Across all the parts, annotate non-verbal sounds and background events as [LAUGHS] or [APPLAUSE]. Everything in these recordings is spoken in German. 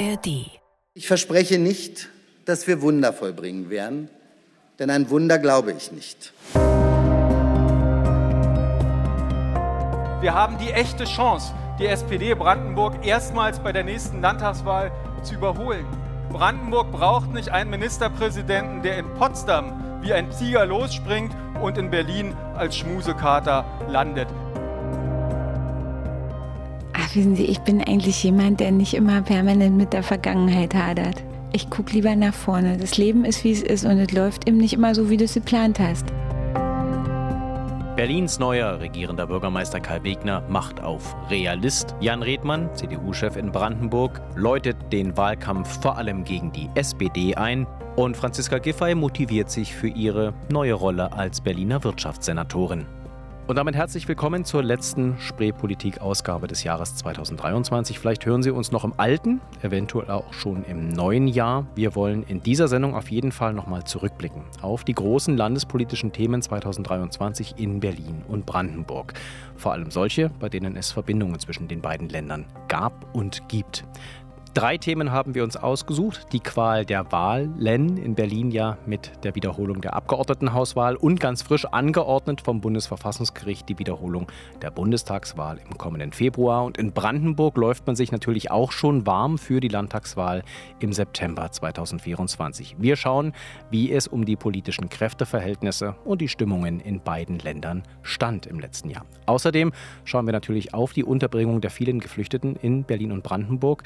ARD. Ich verspreche nicht, dass wir Wunder vollbringen werden, denn ein Wunder glaube ich nicht. Wir haben die echte Chance, die SPD Brandenburg erstmals bei der nächsten Landtagswahl zu überholen. Brandenburg braucht nicht einen Ministerpräsidenten, der in Potsdam wie ein Tiger losspringt und in Berlin als Schmusekater landet. Wissen Sie, ich bin eigentlich jemand, der nicht immer permanent mit der Vergangenheit hadert. Ich gucke lieber nach vorne. Das Leben ist, wie es ist und es läuft eben nicht immer so, wie du es geplant hast. Berlins neuer regierender Bürgermeister Karl Wegner macht auf Realist. Jan Redmann, CDU-Chef in Brandenburg, läutet den Wahlkampf vor allem gegen die SPD ein. Und Franziska Giffey motiviert sich für ihre neue Rolle als Berliner Wirtschaftssenatorin. Und damit herzlich willkommen zur letzten Spreepolitik-Ausgabe des Jahres 2023. Vielleicht hören Sie uns noch im alten, eventuell auch schon im neuen Jahr. Wir wollen in dieser Sendung auf jeden Fall nochmal zurückblicken auf die großen landespolitischen Themen 2023 in Berlin und Brandenburg. Vor allem solche, bei denen es Verbindungen zwischen den beiden Ländern gab und gibt. Drei Themen haben wir uns ausgesucht. Die Qual der Wahlen in Berlin ja mit der Wiederholung der Abgeordnetenhauswahl und ganz frisch angeordnet vom Bundesverfassungsgericht die Wiederholung der Bundestagswahl im kommenden Februar. Und in Brandenburg läuft man sich natürlich auch schon warm für die Landtagswahl im September 2024. Wir schauen, wie es um die politischen Kräfteverhältnisse und die Stimmungen in beiden Ländern stand im letzten Jahr. Außerdem schauen wir natürlich auf die Unterbringung der vielen Geflüchteten in Berlin und Brandenburg.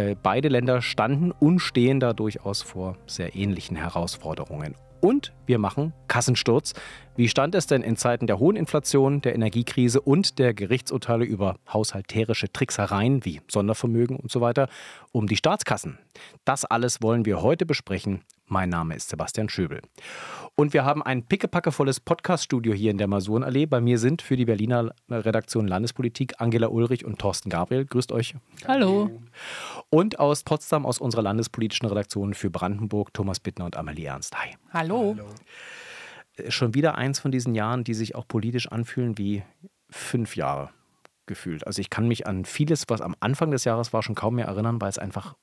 Äh, beide Länder standen und stehen da durchaus vor sehr ähnlichen Herausforderungen. Und wir machen Kassensturz. Wie stand es denn in Zeiten der hohen Inflation, der Energiekrise und der Gerichtsurteile über haushalterische Tricksereien wie Sondervermögen und so weiter um die Staatskassen? Das alles wollen wir heute besprechen. Mein Name ist Sebastian Schöbel. Und wir haben ein pickepackevolles Podcaststudio hier in der Masurenallee. Bei mir sind für die Berliner Redaktion Landespolitik Angela Ulrich und Thorsten Gabriel. Grüßt euch. Hallo. Und aus Potsdam, aus unserer landespolitischen Redaktion für Brandenburg, Thomas Bittner und Amelie Ernst. Hi. Hallo. Hallo. Äh, schon wieder eins von diesen Jahren, die sich auch politisch anfühlen wie fünf Jahre gefühlt. Also ich kann mich an vieles, was am Anfang des Jahres war, schon kaum mehr erinnern, weil es einfach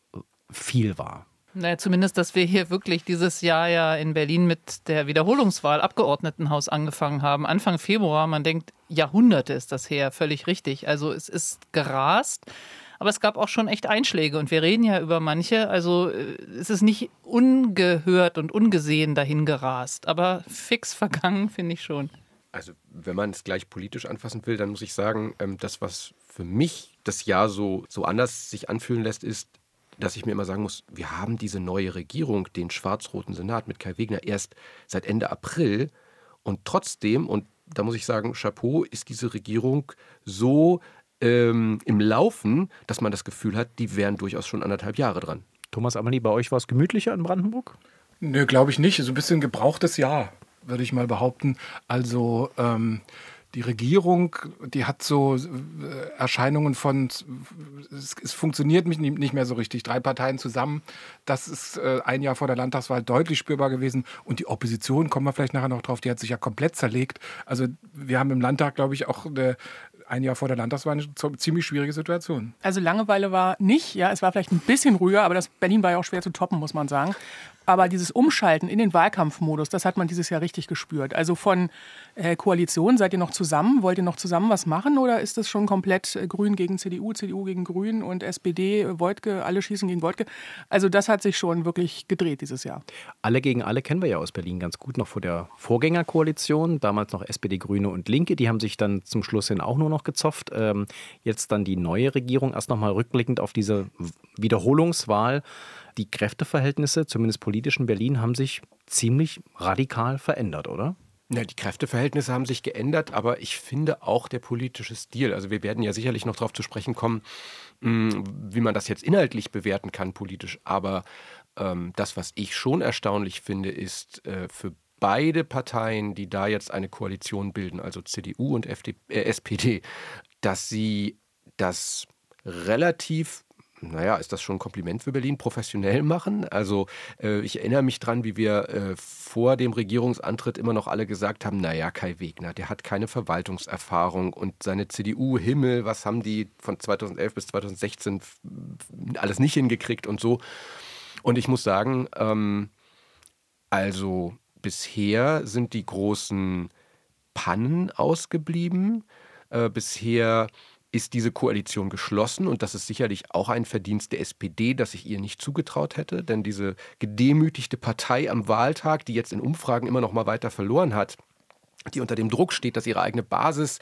viel war. Naja, zumindest, dass wir hier wirklich dieses Jahr ja in Berlin mit der Wiederholungswahl Abgeordnetenhaus angefangen haben. Anfang Februar, man denkt, Jahrhunderte ist das her, völlig richtig. Also es ist gerast. Aber es gab auch schon echt Einschläge und wir reden ja über manche. Also äh, es ist nicht ungehört und ungesehen dahin gerast, aber fix vergangen finde ich schon. Also wenn man es gleich politisch anfassen will, dann muss ich sagen, ähm, das, was für mich das Jahr so, so anders sich anfühlen lässt, ist, dass ich mir immer sagen muss, wir haben diese neue Regierung, den schwarz-roten Senat mit Kai Wegner erst seit Ende April und trotzdem, und da muss ich sagen, Chapeau, ist diese Regierung so ähm, im Laufen, dass man das Gefühl hat, die wären durchaus schon anderthalb Jahre dran. Thomas Amelie, bei euch war es gemütlicher in Brandenburg? Nö, glaube ich nicht. So ein bisschen gebrauchtes Jahr, würde ich mal behaupten. Also ähm, die Regierung, die hat so äh, Erscheinungen von, es, es funktioniert nicht mehr so richtig. Drei Parteien zusammen, das ist äh, ein Jahr vor der Landtagswahl deutlich spürbar gewesen. Und die Opposition, kommen wir vielleicht nachher noch drauf, die hat sich ja komplett zerlegt. Also wir haben im Landtag, glaube ich, auch eine, ein Jahr vor der Landtagswahl eine ziemlich schwierige Situation. Also Langeweile war nicht, ja, es war vielleicht ein bisschen ruhiger, aber das Berlin war ja auch schwer zu toppen, muss man sagen. Aber dieses Umschalten in den Wahlkampfmodus, das hat man dieses Jahr richtig gespürt. Also von äh, Koalition, seid ihr noch zusammen? Wollt ihr noch zusammen was machen oder ist das schon komplett äh, Grün gegen CDU, CDU gegen Grün und SPD, äh, Wojtke, alle schießen gegen Wojtke? Also das hat sich schon wirklich gedreht dieses Jahr. Alle gegen alle kennen wir ja aus Berlin ganz gut noch vor der Vorgängerkoalition, damals noch SPD, Grüne und Linke. Die haben sich dann zum Schluss hin auch nur noch gezopft. Ähm, jetzt dann die neue Regierung. Erst nochmal rückblickend auf diese Wiederholungswahl die Kräfteverhältnisse, zumindest politisch in Berlin, haben sich ziemlich radikal verändert, oder? Ja, die Kräfteverhältnisse haben sich geändert, aber ich finde auch der politische Stil. Also wir werden ja sicherlich noch darauf zu sprechen kommen, hm, wie man das jetzt inhaltlich bewerten kann politisch. Aber ähm, das, was ich schon erstaunlich finde, ist äh, für beide Parteien, die da jetzt eine Koalition bilden, also CDU und FD, äh, SPD, dass sie das relativ naja, ist das schon ein Kompliment für Berlin, professionell machen. Also äh, ich erinnere mich dran, wie wir äh, vor dem Regierungsantritt immer noch alle gesagt haben, naja, Kai Wegner, der hat keine Verwaltungserfahrung und seine CDU, Himmel, was haben die von 2011 bis 2016 alles nicht hingekriegt und so. Und ich muss sagen, ähm, also bisher sind die großen Pannen ausgeblieben. Äh, bisher ist diese Koalition geschlossen? Und das ist sicherlich auch ein Verdienst der SPD, das ich ihr nicht zugetraut hätte, denn diese gedemütigte Partei am Wahltag, die jetzt in Umfragen immer noch mal weiter verloren hat, die unter dem Druck steht, dass ihre eigene Basis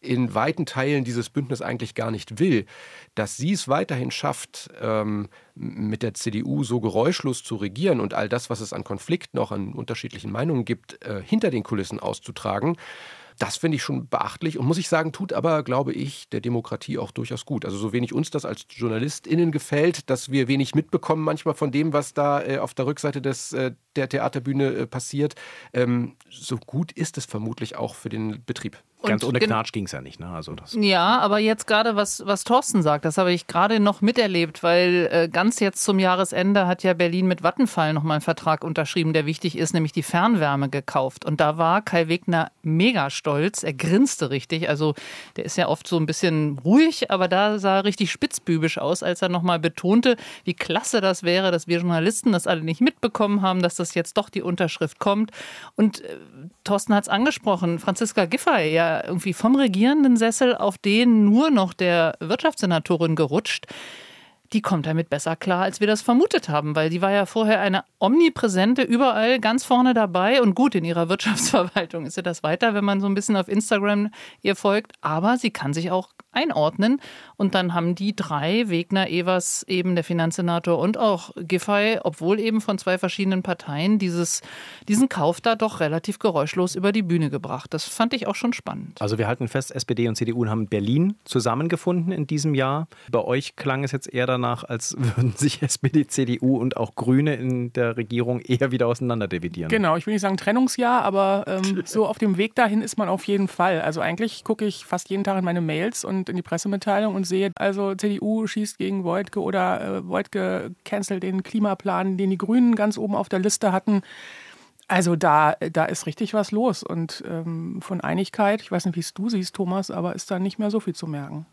in weiten Teilen dieses Bündnis eigentlich gar nicht will, dass sie es weiterhin schafft, ähm, mit der CDU so geräuschlos zu regieren und all das, was es an Konflikten, auch an unterschiedlichen Meinungen gibt, äh, hinter den Kulissen auszutragen, das finde ich schon beachtlich und muss ich sagen, tut aber, glaube ich, der Demokratie auch durchaus gut. Also so wenig uns das als JournalistInnen gefällt, dass wir wenig mitbekommen manchmal von dem, was da äh, auf der Rückseite des, äh, der Theaterbühne äh, passiert, ähm, so gut ist es vermutlich auch für den Betrieb. Ganz ohne Knatsch ging es ja nicht. Ne? Also das ja, aber jetzt gerade, was, was Thorsten sagt, das habe ich gerade noch miterlebt, weil äh, ganz jetzt zum Jahresende hat ja Berlin mit Vattenfall nochmal einen Vertrag unterschrieben, der wichtig ist, nämlich die Fernwärme gekauft. Und da war Kai Wegner mega stolz. Er grinste richtig. Also der ist ja oft so ein bisschen ruhig, aber da sah er richtig spitzbübisch aus, als er nochmal betonte, wie klasse das wäre, dass wir Journalisten das alle nicht mitbekommen haben, dass das jetzt doch die Unterschrift kommt. Und äh, Thorsten hat es angesprochen, Franziska Giffey, ja irgendwie vom regierenden Sessel auf den nur noch der Wirtschaftssenatorin gerutscht. Die kommt damit besser klar, als wir das vermutet haben, weil die war ja vorher eine omnipräsente, überall ganz vorne dabei. Und gut in ihrer [LAUGHS] Wirtschaftsverwaltung ist sie das weiter, wenn man so ein bisschen auf Instagram ihr folgt, aber sie kann sich auch einordnen und dann haben die drei, Wegner, Evers, eben der Finanzsenator und auch Giffey, obwohl eben von zwei verschiedenen Parteien, dieses, diesen Kauf da doch relativ geräuschlos über die Bühne gebracht. Das fand ich auch schon spannend. Also wir halten fest, SPD und CDU haben Berlin zusammengefunden in diesem Jahr. Bei euch klang es jetzt eher danach, als [LAUGHS] würden sich SPD, CDU und auch Grüne in der Regierung eher wieder auseinanderdividieren. Genau, ich will nicht sagen Trennungsjahr, aber ähm, so auf dem Weg dahin ist man auf jeden Fall. Also eigentlich gucke ich fast jeden Tag in meine Mails und in die Pressemitteilung und sehe, also CDU schießt gegen Wojtke oder äh, Wojtke cancelt den Klimaplan, den die Grünen ganz oben auf der Liste hatten. Also da, da ist richtig was los. Und ähm, von Einigkeit, ich weiß nicht, wie es du siehst, Thomas, aber ist da nicht mehr so viel zu merken.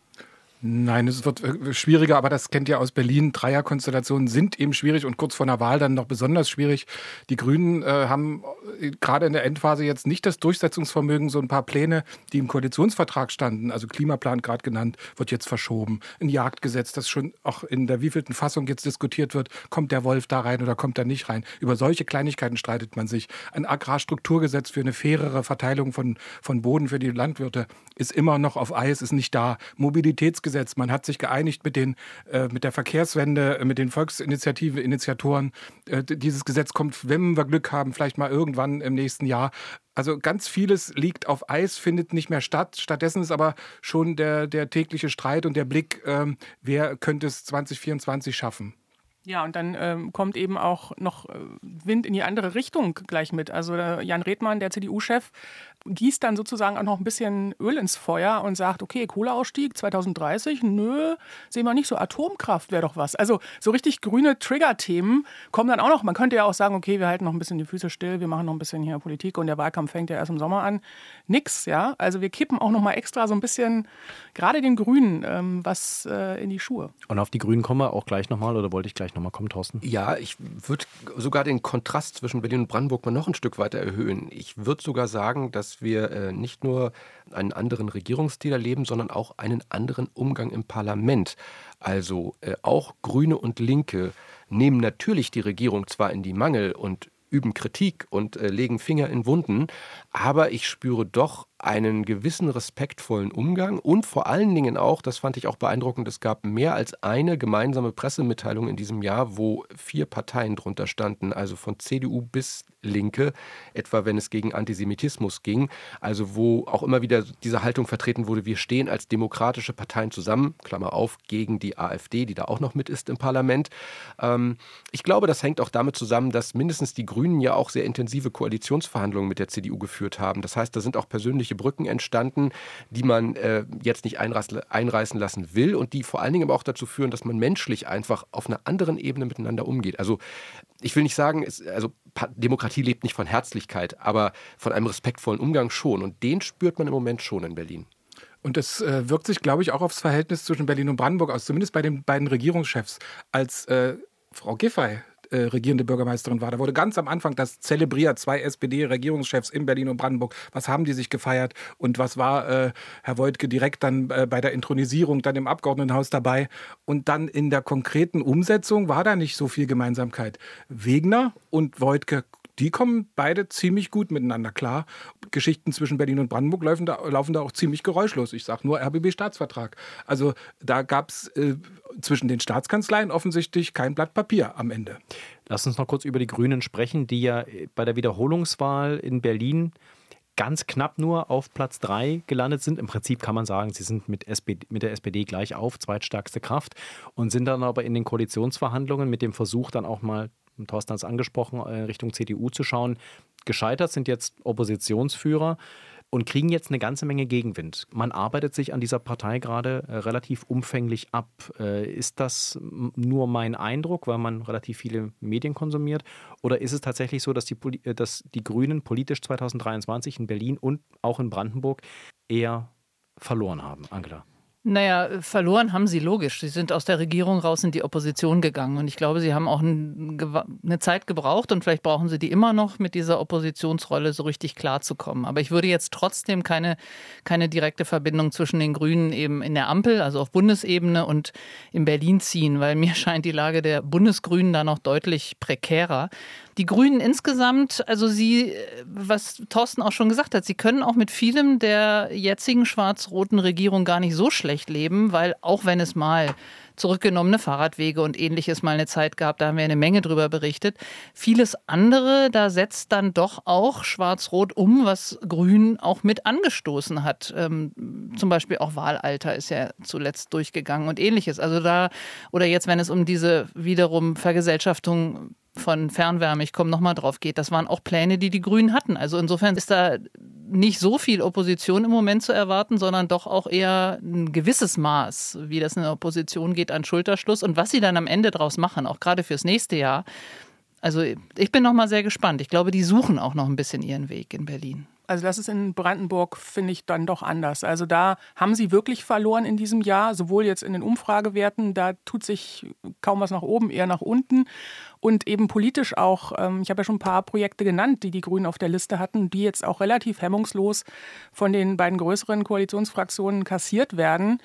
Nein, es wird äh, schwieriger, aber das kennt ihr aus Berlin. Dreierkonstellationen sind eben schwierig und kurz vor einer Wahl dann noch besonders schwierig. Die Grünen äh, haben äh, gerade in der Endphase jetzt nicht das Durchsetzungsvermögen. So ein paar Pläne, die im Koalitionsvertrag standen, also Klimaplan gerade genannt, wird jetzt verschoben. Ein Jagdgesetz, das schon auch in der wievielten Fassung jetzt diskutiert wird. Kommt der Wolf da rein oder kommt er nicht rein? Über solche Kleinigkeiten streitet man sich. Ein Agrarstrukturgesetz für eine fairere Verteilung von, von Boden für die Landwirte ist immer noch auf Eis, ist nicht da. Mobilitätsgesetz durchgesetzt. Man hat sich geeinigt mit, den, äh, mit der Verkehrswende, äh, mit den Volksinitiativen, Initiatoren. Äh, dieses Gesetz kommt, wenn wir Glück haben, vielleicht mal irgendwann im nächsten Jahr. Also ganz vieles liegt auf Eis, findet nicht mehr statt. Stattdessen ist aber schon der, der tägliche Streit und der Blick, ähm, wer könnte es 2024 schaffen. Ja, und dann ähm, kommt eben auch noch äh, Wind in die andere Richtung gleich mit. Also äh, Jan Redmann, der CDU-Chef, gießt dann sozusagen auch noch ein bisschen Öl ins Feuer und sagt, okay, Kohleausstieg 2030, nö, sehen wir nicht so, Atomkraft wäre doch was. Also so richtig grüne Trigger-Themen kommen dann auch noch. Man könnte ja auch sagen, okay, wir halten noch ein bisschen die Füße still, wir machen noch ein bisschen hier Politik und der Wahlkampf fängt ja erst im Sommer an. Nix, ja. Also wir kippen auch noch mal extra so ein bisschen, gerade den Grünen, ähm, was äh, in die Schuhe. Und auf die Grünen kommen wir auch gleich nochmal oder wollte ich gleich nochmal kommen, Thorsten? Ja, ich würde sogar den Kontrast zwischen Berlin und Brandenburg mal noch ein Stück weiter erhöhen. Ich würde sogar sagen, dass wir äh, nicht nur einen anderen Regierungsstil erleben, sondern auch einen anderen Umgang im Parlament. Also äh, auch Grüne und Linke nehmen natürlich die Regierung zwar in die Mangel und üben Kritik und äh, legen Finger in Wunden, aber ich spüre doch einen gewissen respektvollen Umgang und vor allen Dingen auch, das fand ich auch beeindruckend, es gab mehr als eine gemeinsame Pressemitteilung in diesem Jahr, wo vier Parteien drunter standen, also von CDU bis Linke, etwa wenn es gegen Antisemitismus ging, also wo auch immer wieder diese Haltung vertreten wurde, wir stehen als demokratische Parteien zusammen, Klammer auf, gegen die AfD, die da auch noch mit ist im Parlament. Ähm, ich glaube, das hängt auch damit zusammen, dass mindestens die Grünen ja auch sehr intensive Koalitionsverhandlungen mit der CDU geführt haben. Das heißt, da sind auch persönliche persönliche Brücken entstanden, die man äh, jetzt nicht einreißen lassen will und die vor allen Dingen aber auch dazu führen, dass man menschlich einfach auf einer anderen Ebene miteinander umgeht. Also ich will nicht sagen, es, also Demokratie lebt nicht von Herzlichkeit, aber von einem respektvollen Umgang schon. Und den spürt man im Moment schon in Berlin. Und das äh, wirkt sich, glaube ich, auch aufs Verhältnis zwischen Berlin und Brandenburg aus, zumindest bei den beiden Regierungschefs. Als äh, Frau Giffey äh, regierende Bürgermeisterin war. Da wurde ganz am Anfang das zelebriert, zwei SPD-Regierungschefs in Berlin und Brandenburg. Was haben die sich gefeiert und was war äh, Herr Woidke direkt dann äh, bei der Intronisierung, dann im Abgeordnetenhaus dabei. Und dann in der konkreten Umsetzung war da nicht so viel Gemeinsamkeit. Wegner und Woidke die kommen beide ziemlich gut miteinander klar. Geschichten zwischen Berlin und Brandenburg laufen da, laufen da auch ziemlich geräuschlos. Ich sage nur RBB-Staatsvertrag. Also da gab es äh, zwischen den Staatskanzleien offensichtlich kein Blatt Papier am Ende. Lass uns noch kurz über die Grünen sprechen, die ja bei der Wiederholungswahl in Berlin ganz knapp nur auf Platz 3 gelandet sind. Im Prinzip kann man sagen, sie sind mit, SPD, mit der SPD gleich auf, zweitstärkste Kraft und sind dann aber in den Koalitionsverhandlungen mit dem Versuch dann auch mal Thorsten hat es angesprochen, äh, Richtung CDU zu schauen. Gescheitert sind jetzt Oppositionsführer und kriegen jetzt eine ganze Menge Gegenwind. Man arbeitet sich an dieser Partei gerade äh, relativ umfänglich ab. Äh, ist das nur mein Eindruck, weil man relativ viele Medien konsumiert? Oder ist es tatsächlich so, dass die, dass die Grünen politisch 2023 in Berlin und auch in Brandenburg eher verloren haben, Angela? Naja, verloren haben sie logisch. Sie sind aus der Regierung raus in die Opposition gegangen. Und ich glaube, sie haben auch eine Zeit gebraucht und vielleicht brauchen sie die immer noch, mit dieser Oppositionsrolle so richtig klarzukommen. Aber ich würde jetzt trotzdem keine, keine direkte Verbindung zwischen den Grünen eben in der Ampel, also auf Bundesebene und in Berlin ziehen, weil mir [LAUGHS] scheint die Lage der Bundesgrünen da noch deutlich prekärer. Die Grünen insgesamt, also sie, was Thorsten auch schon gesagt hat, sie können auch mit vielem der jetzigen schwarz-roten Regierung gar nicht so schlecht leben, weil auch wenn es mal zurückgenommene Fahrradwege und ähnliches mal eine Zeit gab, da haben wir eine Menge drüber berichtet. Vieles andere, da setzt dann doch auch Schwarz-Rot um, was Grün auch mit angestoßen hat. Ähm, zum Beispiel auch Wahlalter ist ja zuletzt durchgegangen und ähnliches. Also da, oder jetzt, wenn es um diese wiederum Vergesellschaftung von Fernwärme, ich komme nochmal drauf, geht. Das waren auch Pläne, die die Grünen hatten. Also insofern ist da nicht so viel Opposition im Moment zu erwarten, sondern doch auch eher ein gewisses Maß, wie das in der Opposition geht, an Schulterschluss. Und was sie dann am Ende draus machen, auch gerade fürs nächste Jahr. Also ich bin nochmal sehr gespannt. Ich glaube, die suchen auch noch ein bisschen ihren Weg in Berlin. Also das ist in Brandenburg, finde ich, dann doch anders. Also da haben sie wirklich verloren in diesem Jahr, sowohl jetzt in den Umfragewerten, da tut sich kaum was nach oben, eher nach unten. Und eben politisch auch, ähm, ich habe ja schon ein paar Projekte genannt, die die Grünen auf der Liste hatten, die jetzt auch relativ hemmungslos von den beiden größeren Koalitionsfraktionen kassiert werden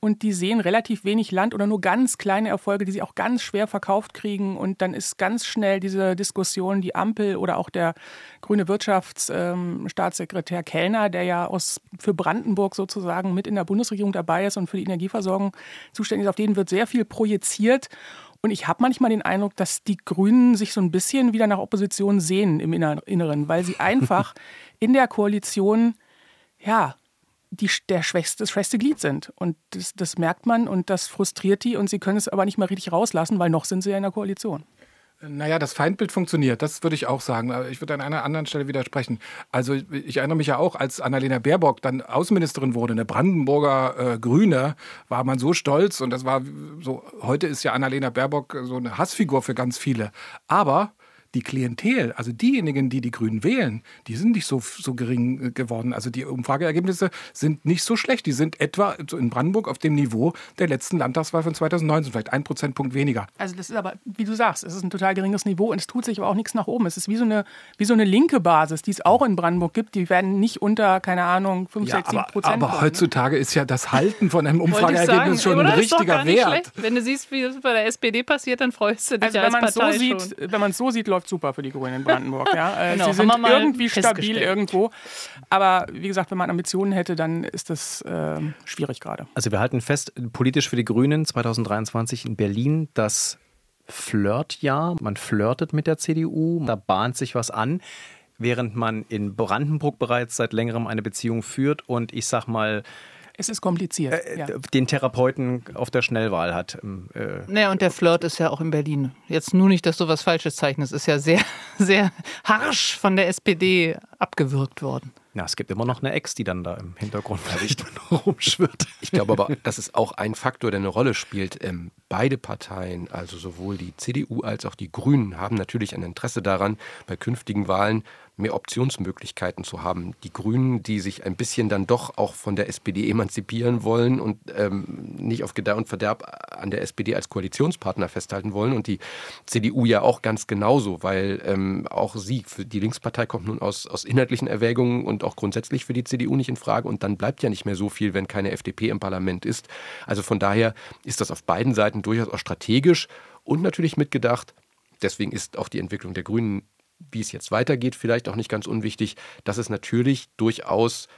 und die sehen relativ wenig Land oder nur ganz kleine Erfolge, die sie auch ganz schwer verkauft kriegen. Und dann ist ganz schnell diese Diskussion, die Ampel oder auch der grüne Wirtschaftsstaatssekretär ähm, Kellner, der ja aus, für Brandenburg sozusagen mit in der Bundesregierung dabei ist und für die Energieversorgung zuständig ist, auf den wird sehr viel projiziert. Und ich habe manchmal den Eindruck, dass die Grünen sich so ein bisschen wieder nach Opposition sehen im Inneren, weil sie einfach [LAUGHS] in der Koalition ja, die, der schwächste, das schwächste Glied sind. Und das, das merkt man und das frustriert die und sie können es aber nicht mehr richtig rauslassen, weil noch sind sie ja in der Koalition. Naja, das Feindbild funktioniert, das würde ich auch sagen. Ich würde an einer anderen Stelle widersprechen. Also ich erinnere mich ja auch, als Annalena Baerbock dann Außenministerin wurde, eine Brandenburger äh, Grüne, war man so stolz und das war so, heute ist ja Annalena Baerbock so eine Hassfigur für ganz viele. Aber die Klientel, also diejenigen, die die Grünen wählen, die sind nicht so, so gering äh, geworden. Also die Umfrageergebnisse sind nicht so schlecht. Die sind etwa in Brandenburg auf dem Niveau der letzten Landtagswahl von 2019, vielleicht ein Prozentpunkt weniger. Also das ist aber, wie du sagst, es ist ein total geringes Niveau und es tut sich aber auch nichts nach oben. Es ist wie so eine, wie so eine linke Basis, die es auch in Brandenburg gibt. Die werden nicht unter, keine Ahnung, 5, ja, 6, 7 Prozent. Aber, aber heutzutage ist ja das Halten von einem [LAUGHS] Umfrageergebnis schon ein richtiger Wert. Schlecht. Wenn du siehst, wie das bei der SPD passiert, dann freust du dich also, wenn man so sieht, Wenn man es so sieht, läuft läuft super für die Grünen in Brandenburg. Ja. Äh, genau, Sie sind irgendwie stabil irgendwo. Aber wie gesagt, wenn man Ambitionen hätte, dann ist das äh, schwierig gerade. Also wir halten fest, politisch für die Grünen 2023 in Berlin das Flirtjahr. Man flirtet mit der CDU, da bahnt sich was an. Während man in Brandenburg bereits seit längerem eine Beziehung führt und ich sag mal, Es ist kompliziert. Äh, ja. Den Therapeuten auf der Schnellwahl hat. Äh naja, und der Flirt ist ja auch in Berlin. Jetzt nur nicht, dass du was Falsches zeichnest. Ist ja sehr, [LAUGHS] sehr harsch von der SPD abgewürgt worden. Ja, es gibt immer noch eine Ex, die dann da im Hintergrund vielleicht [LAUGHS] rumschwirrt. Ich glaube aber, das ist auch ein Faktor, der eine Rolle spielt. Ähm, beide Parteien, also sowohl die CDU als auch die Grünen, haben natürlich ein Interesse daran, bei künftigen Wahlen mehr Optionsmöglichkeiten zu haben. Die Grünen, die sich ein bisschen dann doch auch von der SPD emanzipieren wollen und ähm, nicht auf Gedeih und Verderb an der SPD als Koalitionspartner festhalten wollen und die CDU ja auch ganz genauso, weil ähm, auch sie, für die Linkspartei kommt nun aus, aus inhaltlichen Erwägungen und auch grundsätzlich für die CDU nicht in Frage und dann bleibt ja nicht mehr so viel, wenn keine FDP im Parlament ist. Also von daher ist das auf beiden Seiten durchaus auch strategisch und natürlich mitgedacht. Deswegen ist auch die Entwicklung der Grünen wie es jetzt weitergeht, vielleicht auch nicht ganz unwichtig, dass es natürlich durchaus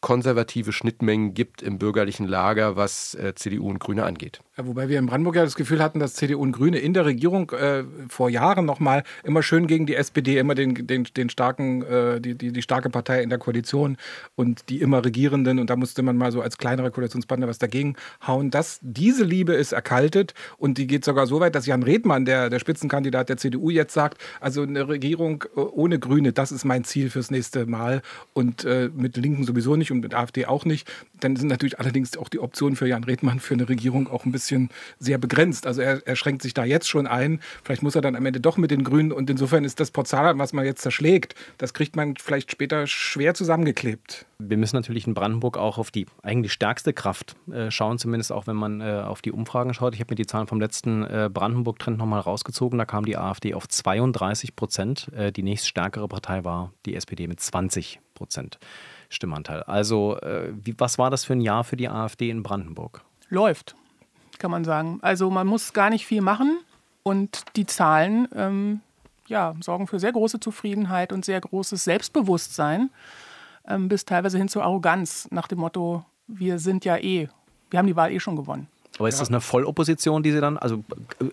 konservative Schnittmengen gibt im bürgerlichen Lager, was äh, CDU und Grüne angeht. Ja, wobei wir in Brandenburg ja das Gefühl hatten, dass CDU und Grüne in der Regierung äh, vor Jahren nochmal immer schön gegen die SPD, immer den, den, den starken, äh, die, die, die starke Partei in der Koalition und die immer Regierenden. Und da musste man mal so als kleinerer Koalitionspartner was dagegen hauen. Das, diese Liebe ist erkaltet und die geht sogar so weit, dass Jan Redmann, der, der Spitzenkandidat der CDU, jetzt sagt, also eine Regierung äh, ohne Grüne, das ist mein Ziel fürs nächste Mal. Und äh, mit Linken sowieso nicht nicht und mit AfD auch nicht. Dann sind natürlich allerdings auch die Optionen für Jan Redmann für eine Regierung auch ein bisschen sehr begrenzt. Also er, er schränkt sich da jetzt schon ein. Vielleicht muss er dann am Ende doch mit den Grünen und insofern ist das Porzellan, was man jetzt zerschlägt, das kriegt man vielleicht später schwer zusammengeklebt. Wir müssen natürlich in Brandenburg auch auf die eigentlich stärkste Kraft äh, schauen, zumindest auch wenn man äh, auf die Umfragen schaut. Ich habe mir die Zahlen vom letzten äh, Brandenburg-Trend nochmal rausgezogen. Da kam die AfD auf 32 Prozent. Die nächststärkere Partei war die SPD mit 20 Prozent. Stimmanteil. Also, äh, wie, was war das für ein Jahr für die AfD in Brandenburg? Läuft, kann man sagen. Also, man muss gar nicht viel machen und die Zahlen ähm, ja, sorgen für sehr große Zufriedenheit und sehr großes Selbstbewusstsein, ähm, bis teilweise hin zur Arroganz nach dem Motto: Wir sind ja eh, wir haben die Wahl eh schon gewonnen. Aber ist das eine Vollopposition, die Sie dann, also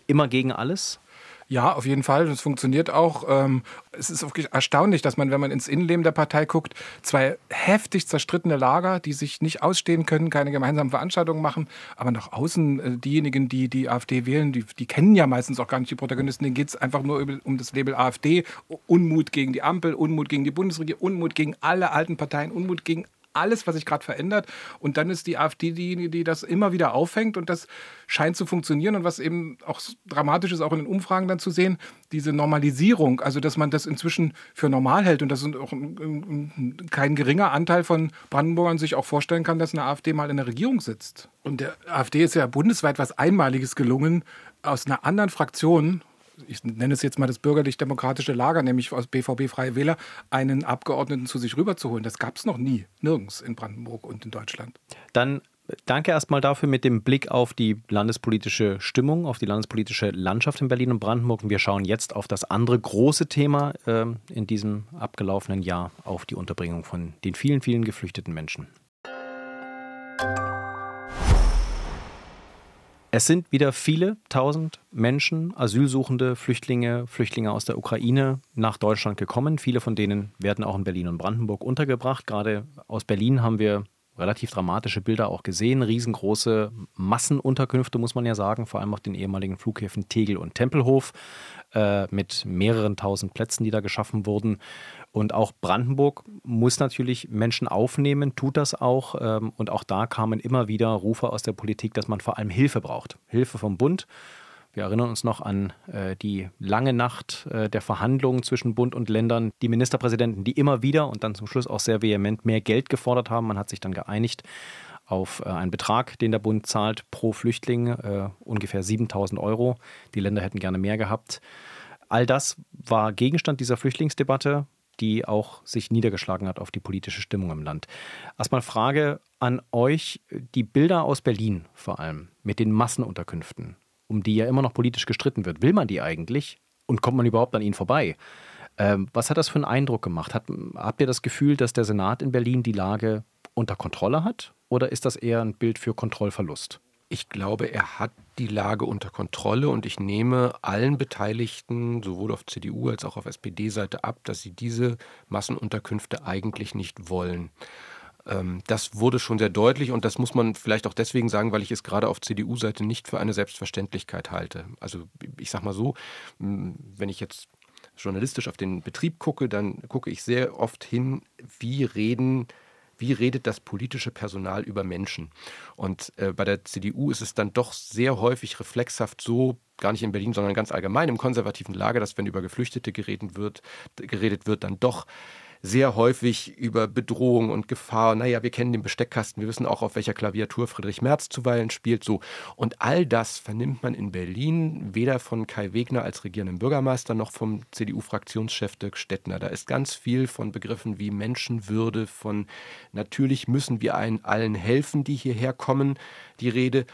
immer gegen alles? Ja, auf jeden Fall. Das funktioniert auch. Ähm, es ist wirklich erstaunlich, dass man, wenn man ins Innenleben der Partei guckt, zwei heftig zerstrittene Lager, die sich nicht ausstehen können, keine gemeinsamen Veranstaltungen machen, aber nach außen äh, diejenigen, die die AfD wählen, die, die kennen ja meistens auch gar nicht die Protagonisten. Denen geht es einfach nur um das Label AfD. Unmut gegen die Ampel, Unmut gegen die Bundesregierung, Unmut gegen alle alten Parteien, Unmut gegen alles, was sich gerade verändert. Und dann ist die AfD diejenige, die das immer wieder auffängt und das scheint zu funktionieren. Und was eben auch dramatisch ist, auch in den Umfragen dann zu sehen, diese Normalisierung, also dass man das inzwischen für normal hält und dass auch kein geringer Anteil von Brandenburgern sich auch vorstellen kann, dass eine AfD mal in der Regierung sitzt. Und der AfD ist ja bundesweit was Einmaliges gelungen, aus einer anderen Fraktion ich nenne es jetzt mal das bürgerlich-demokratische Lager, nämlich aus BVB Freie Wähler, einen Abgeordneten zu sich rüberzuholen. Das gab es noch nie, nirgends in Brandenburg und in Deutschland. Dann danke erstmal dafür mit dem Blick auf die landespolitische Stimmung, auf die landespolitische Landschaft in Berlin und Brandenburg. Und wir schauen jetzt auf das andere große Thema äh, in diesem abgelaufenen Jahr, auf die Unterbringung von den vielen, vielen geflüchteten Menschen. Es sind wieder viele tausend Menschen, Asylsuchende, Flüchtlinge, Flüchtlinge aus der Ukraine nach Deutschland gekommen. Viele von denen werden auch in Berlin und Brandenburg untergebracht. Gerade aus Berlin haben wir relativ dramatische Bilder auch gesehen. Riesengroße Massenunterkünfte, muss man ja sagen, vor allem auf den ehemaligen Flughäfen Tegel und Tempelhof äh, mit mehreren tausend Plätzen, die da geschaffen wurden. Und auch Brandenburg muss natürlich Menschen aufnehmen, tut das auch. Ähm, und auch da kamen immer wieder Rufe aus der Politik, dass man vor allem Hilfe braucht. Hilfe vom Bund. Wir erinnern uns noch an äh, die lange Nacht äh, der Verhandlungen zwischen Bund und Ländern. Die Ministerpräsidenten, die immer wieder und dann zum Schluss auch sehr vehement mehr Geld gefordert haben. Man hat sich dann geeinigt auf äh, einen Betrag, den der Bund zahlt pro Flüchtling, äh, ungefähr 7000 Euro. Die Länder hätten gerne mehr gehabt. All das war Gegenstand dieser Flüchtlingsdebatte, die auch sich niedergeschlagen hat auf die politische Stimmung im Land. Erstmal Frage an euch, die Bilder aus Berlin vor allem mit den Massenunterkünften um die ja immer noch politisch gestritten wird. Will man die eigentlich? Und kommt man überhaupt an ihnen vorbei? Ähm, was hat das für einen Eindruck gemacht? Hat, habt ihr das Gefühl, dass der Senat in Berlin die Lage unter Kontrolle hat? Oder ist das eher ein Bild für Kontrollverlust? Ich glaube, er hat die Lage unter Kontrolle und ich nehme allen Beteiligten, sowohl auf CDU als auch auf SPD-Seite ab, dass sie diese Massenunterkünfte eigentlich nicht wollen. Ähm, das wurde schon sehr deutlich und das muss man vielleicht auch deswegen sagen, weil ich es gerade auf CDU-Seite nicht für eine Selbstverständlichkeit halte. Also ich sage mal so, wenn ich jetzt journalistisch auf den Betrieb gucke, dann gucke ich sehr oft hin, wie reden wie redet das politische Personal über Menschen? Und äh, bei der CDU ist es dann doch sehr häufig reflexhaft so, gar nicht in Berlin, sondern ganz allgemein im konservativen Lager, dass wenn über Geflüchtete geredet wird, geredet wird, dann doch sehr häufig über Bedrohung und Gefahr. Naja, wir kennen den Besteckkasten, wir wissen auch, auf welcher Klaviatur Friedrich Merz zuweilen spielt. So. Und all das vernimmt man in Berlin weder von Kai Wegner als regierenden Bürgermeister noch vom CDU-Fraktionschef Dirk Stettner. Da ist ganz viel von Begriffen wie Menschenwürde, von natürlich müssen wir allen helfen, die hierher kommen, die Rede.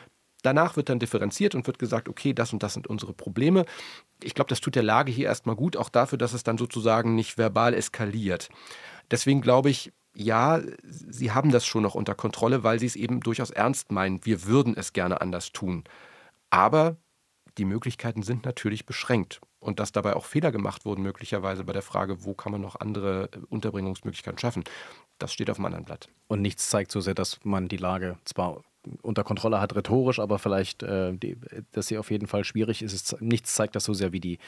Danach wird dann differenziert und wird gesagt, okay, das und das sind unsere Probleme. Ich glaube, das tut der Lage hier erstmal gut, auch dafür, dass es dann sozusagen nicht verbal eskaliert. Deswegen glaube ich, ja, sie haben das schon noch unter Kontrolle, weil sie es eben durchaus ernst meinen. Wir würden es gerne anders tun. Aber die Möglichkeiten sind natürlich beschränkt. Und dass dabei auch Fehler gemacht wurden, möglicherweise bei der Frage, wo kann man noch andere Unterbringungsmöglichkeiten schaffen, das steht auf einem anderen Blatt. Und nichts zeigt so sehr, dass man die Lage zwar unter Kontrolle hat, rhetorisch, aber vielleicht, äh, die, dass sie auf jeden Fall schwierig ist. Es, nichts zeigt das so sehr wie die,